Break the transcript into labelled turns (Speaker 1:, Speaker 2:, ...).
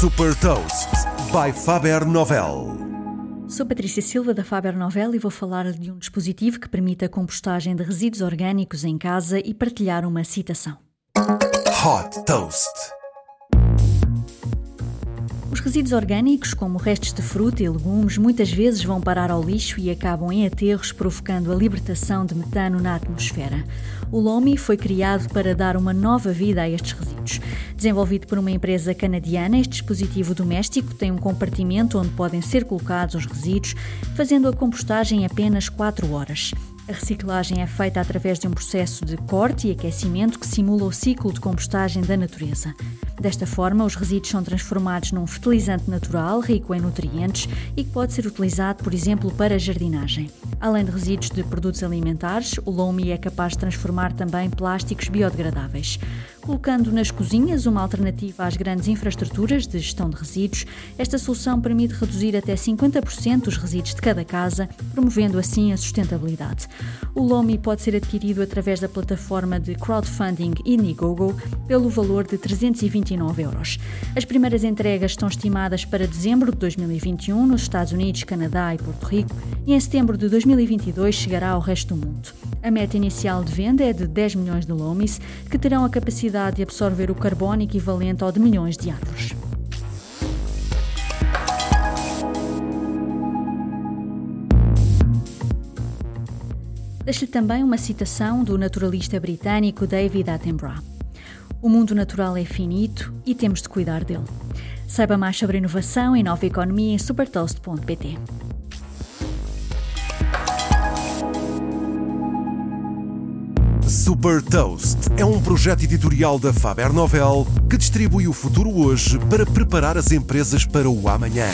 Speaker 1: Super Toast by Faber Novel.
Speaker 2: Sou Patrícia Silva da Faber Novel e vou falar de um dispositivo que permite a compostagem de resíduos orgânicos em casa e partilhar uma citação.
Speaker 1: Hot Toast.
Speaker 2: Os resíduos orgânicos, como restos de fruta e legumes, muitas vezes vão parar ao lixo e acabam em aterros, provocando a libertação de metano na atmosfera. O LOMI foi criado para dar uma nova vida a estes resíduos. Desenvolvido por uma empresa canadiana, este dispositivo doméstico tem um compartimento onde podem ser colocados os resíduos, fazendo a compostagem em apenas 4 horas. A reciclagem é feita através de um processo de corte e aquecimento que simula o ciclo de compostagem da natureza. Desta forma, os resíduos são transformados num fertilizante natural rico em nutrientes e que pode ser utilizado, por exemplo, para jardinagem. Além de resíduos de produtos alimentares, o Lomi é capaz de transformar também plásticos biodegradáveis. Colocando nas cozinhas uma alternativa às grandes infraestruturas de gestão de resíduos, esta solução permite reduzir até 50% os resíduos de cada casa, promovendo assim a sustentabilidade. O Lomi pode ser adquirido através da plataforma de crowdfunding Indiegogo pelo valor de 320 29 euros. As primeiras entregas estão estimadas para dezembro de 2021 nos Estados Unidos, Canadá e Porto Rico e em setembro de 2022 chegará ao resto do mundo. A meta inicial de venda é de 10 milhões de lomis, que terão a capacidade de absorver o carbono equivalente ao de milhões de árvores. Deixo-lhe também uma citação do naturalista britânico David Attenborough. O mundo natural é finito e temos de cuidar dele. Saiba mais sobre inovação e nova economia em supertoast.pt.
Speaker 1: Super Toast é um projeto editorial da Faber Novel que distribui o futuro hoje para preparar as empresas para o amanhã.